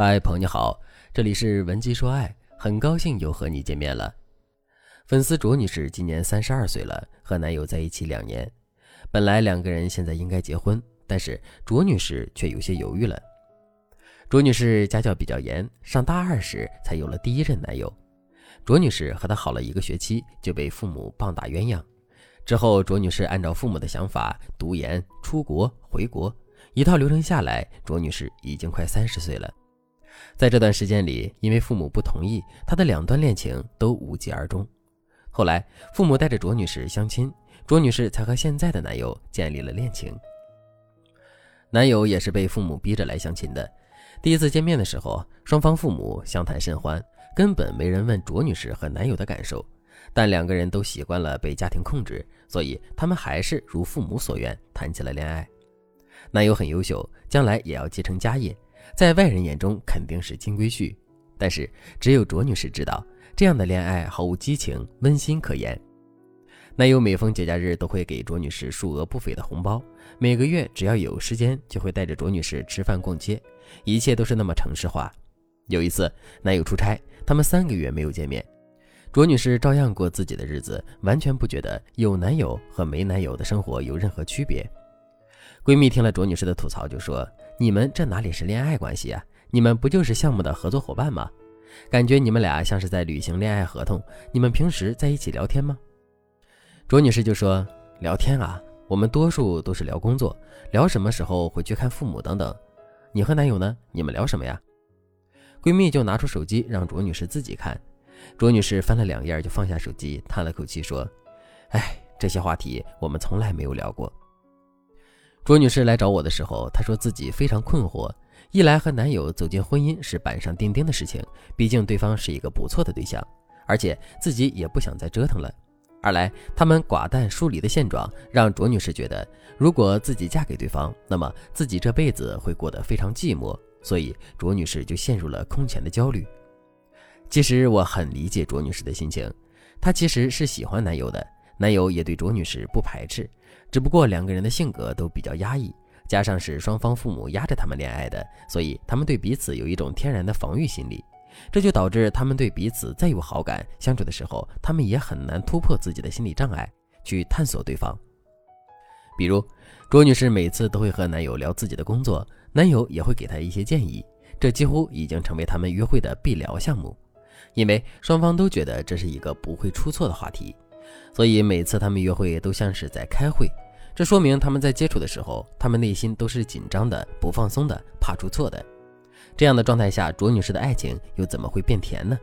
嗨，朋友你好，这里是文姬说爱，很高兴又和你见面了。粉丝卓女士今年三十二岁了，和男友在一起两年，本来两个人现在应该结婚，但是卓女士却有些犹豫了。卓女士家教比较严，上大二时才有了第一任男友。卓女士和他好了一个学期，就被父母棒打鸳鸯。之后，卓女士按照父母的想法读研、出国、回国，一套流程下来，卓女士已经快三十岁了。在这段时间里，因为父母不同意，她的两段恋情都无疾而终。后来，父母带着卓女士相亲，卓女士才和现在的男友建立了恋情。男友也是被父母逼着来相亲的。第一次见面的时候，双方父母相谈甚欢，根本没人问卓女士和男友的感受。但两个人都习惯了被家庭控制，所以他们还是如父母所愿谈起了恋爱。男友很优秀，将来也要继承家业。在外人眼中肯定是金龟婿，但是只有卓女士知道，这样的恋爱毫无激情、温馨可言。男友每逢节假日都会给卓女士数额不菲的红包，每个月只要有时间就会带着卓女士吃饭逛街，一切都是那么城市化。有一次，男友出差，他们三个月没有见面，卓女士照样过自己的日子，完全不觉得有男友和没男友的生活有任何区别。闺蜜听了卓女士的吐槽，就说。你们这哪里是恋爱关系啊？你们不就是项目的合作伙伴吗？感觉你们俩像是在履行恋爱合同。你们平时在一起聊天吗？卓女士就说：“聊天啊，我们多数都是聊工作，聊什么时候回去看父母等等。你和男友呢？你们聊什么呀？”闺蜜就拿出手机让卓女士自己看。卓女士翻了两页就放下手机，叹了口气说：“哎，这些话题我们从来没有聊过。”卓女士来找我的时候，她说自己非常困惑。一来和男友走进婚姻是板上钉钉的事情，毕竟对方是一个不错的对象，而且自己也不想再折腾了；二来他们寡淡疏离的现状，让卓女士觉得如果自己嫁给对方，那么自己这辈子会过得非常寂寞，所以卓女士就陷入了空前的焦虑。其实我很理解卓女士的心情，她其实是喜欢男友的，男友也对卓女士不排斥。只不过两个人的性格都比较压抑，加上是双方父母压着他们恋爱的，所以他们对彼此有一种天然的防御心理，这就导致他们对彼此再有好感，相处的时候他们也很难突破自己的心理障碍去探索对方。比如，卓女士每次都会和男友聊自己的工作，男友也会给她一些建议，这几乎已经成为他们约会的必聊项目，因为双方都觉得这是一个不会出错的话题。所以每次他们约会都像是在开会，这说明他们在接触的时候，他们内心都是紧张的、不放松的，怕出错的。这样的状态下，卓女士的爱情又怎么会变甜呢？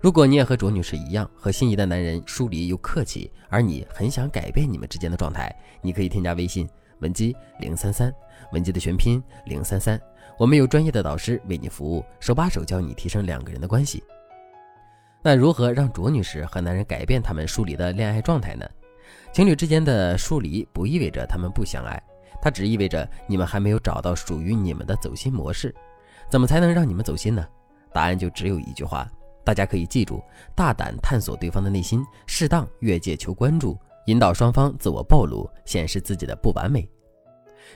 如果你也和卓女士一样，和心仪的男人疏离又客气，而你很想改变你们之间的状态，你可以添加微信文姬零三三，文姬的全拼零三三，我们有专业的导师为你服务，手把手教你提升两个人的关系。那如何让卓女士和男人改变他们疏离的恋爱状态呢？情侣之间的疏离不意味着他们不相爱，它只意味着你们还没有找到属于你们的走心模式。怎么才能让你们走心呢？答案就只有一句话，大家可以记住：大胆探索对方的内心，适当越界求关注，引导双方自我暴露，显示自己的不完美。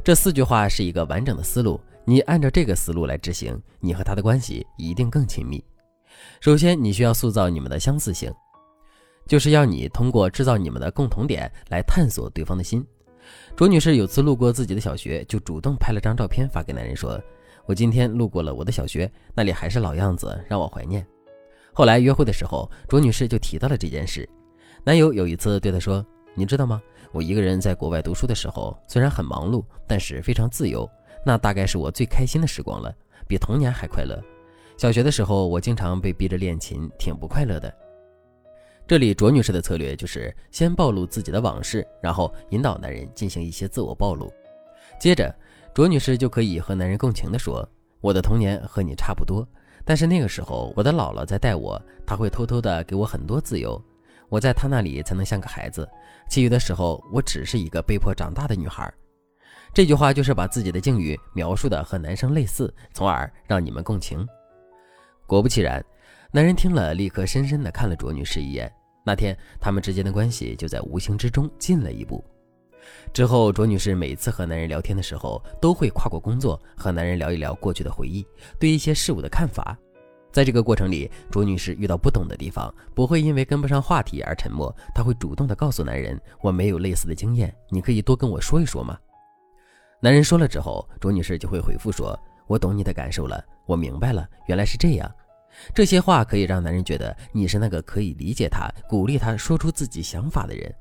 这四句话是一个完整的思路，你按照这个思路来执行，你和他的关系一定更亲密。首先，你需要塑造你们的相似性，就是要你通过制造你们的共同点来探索对方的心。卓女士有次路过自己的小学，就主动拍了张照片发给男人，说：“我今天路过了我的小学，那里还是老样子，让我怀念。”后来约会的时候，卓女士就提到了这件事。男友有一次对她说：“你知道吗？我一个人在国外读书的时候，虽然很忙碌，但是非常自由，那大概是我最开心的时光了，比童年还快乐。”小学的时候，我经常被逼着练琴，挺不快乐的。这里卓女士的策略就是先暴露自己的往事，然后引导男人进行一些自我暴露。接着，卓女士就可以和男人共情地说：“我的童年和你差不多，但是那个时候我的姥姥在带我，她会偷偷的给我很多自由，我在她那里才能像个孩子。其余的时候，我只是一个被迫长大的女孩。”这句话就是把自己的境遇描述的和男生类似，从而让你们共情。果不其然，男人听了，立刻深深地看了卓女士一眼。那天，他们之间的关系就在无形之中近了一步。之后，卓女士每次和男人聊天的时候，都会跨过工作，和男人聊一聊过去的回忆，对一些事物的看法。在这个过程里，卓女士遇到不懂的地方，不会因为跟不上话题而沉默，她会主动的告诉男人：“我没有类似的经验，你可以多跟我说一说吗？”男人说了之后，卓女士就会回复说：“我懂你的感受了，我明白了，原来是这样。”这些话可以让男人觉得你是那个可以理解他、鼓励他说出自己想法的人。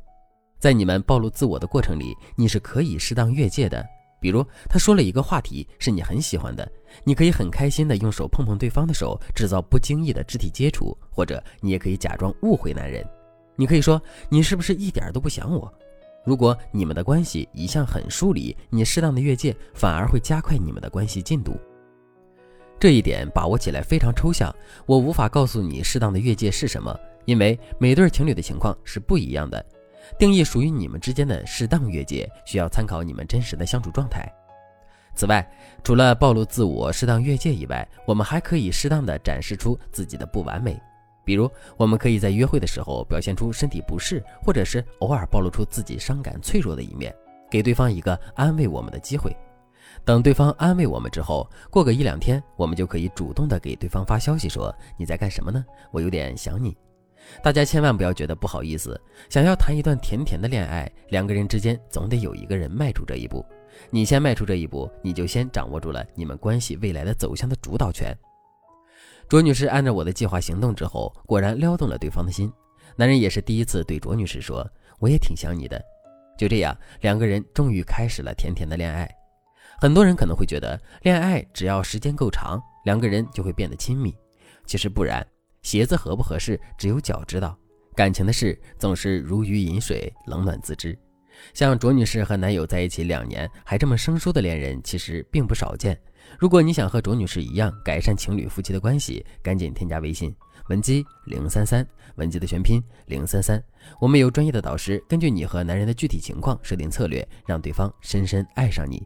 在你们暴露自我的过程里，你是可以适当越界的。比如，他说了一个话题是你很喜欢的，你可以很开心的用手碰碰对方的手，制造不经意的肢体接触，或者你也可以假装误会男人。你可以说：“你是不是一点都不想我？”如果你们的关系一向很疏离，你适当的越界反而会加快你们的关系进度。这一点把握起来非常抽象，我无法告诉你适当的越界是什么，因为每对情侣的情况是不一样的。定义属于你们之间的适当越界，需要参考你们真实的相处状态。此外，除了暴露自我、适当越界以外，我们还可以适当的展示出自己的不完美。比如，我们可以在约会的时候表现出身体不适，或者是偶尔暴露出自己伤感脆弱的一面，给对方一个安慰我们的机会。等对方安慰我们之后，过个一两天，我们就可以主动的给对方发消息说：“你在干什么呢？我有点想你。”大家千万不要觉得不好意思，想要谈一段甜甜的恋爱，两个人之间总得有一个人迈出这一步。你先迈出这一步，你就先掌握住了你们关系未来的走向的主导权。卓女士按照我的计划行动之后，果然撩动了对方的心。男人也是第一次对卓女士说：“我也挺想你的。”就这样，两个人终于开始了甜甜的恋爱。很多人可能会觉得，恋爱只要时间够长，两个人就会变得亲密。其实不然。鞋子合不合适，只有脚知道。感情的事总是如鱼饮水，冷暖自知。像卓女士和男友在一起两年还这么生疏的恋人，其实并不少见。如果你想和卓女士一样改善情侣夫妻的关系，赶紧添加微信文姬零三三，文姬的全拼零三三。我们有专业的导师，根据你和男人的具体情况设定策略，让对方深深爱上你。